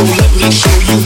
So let me show you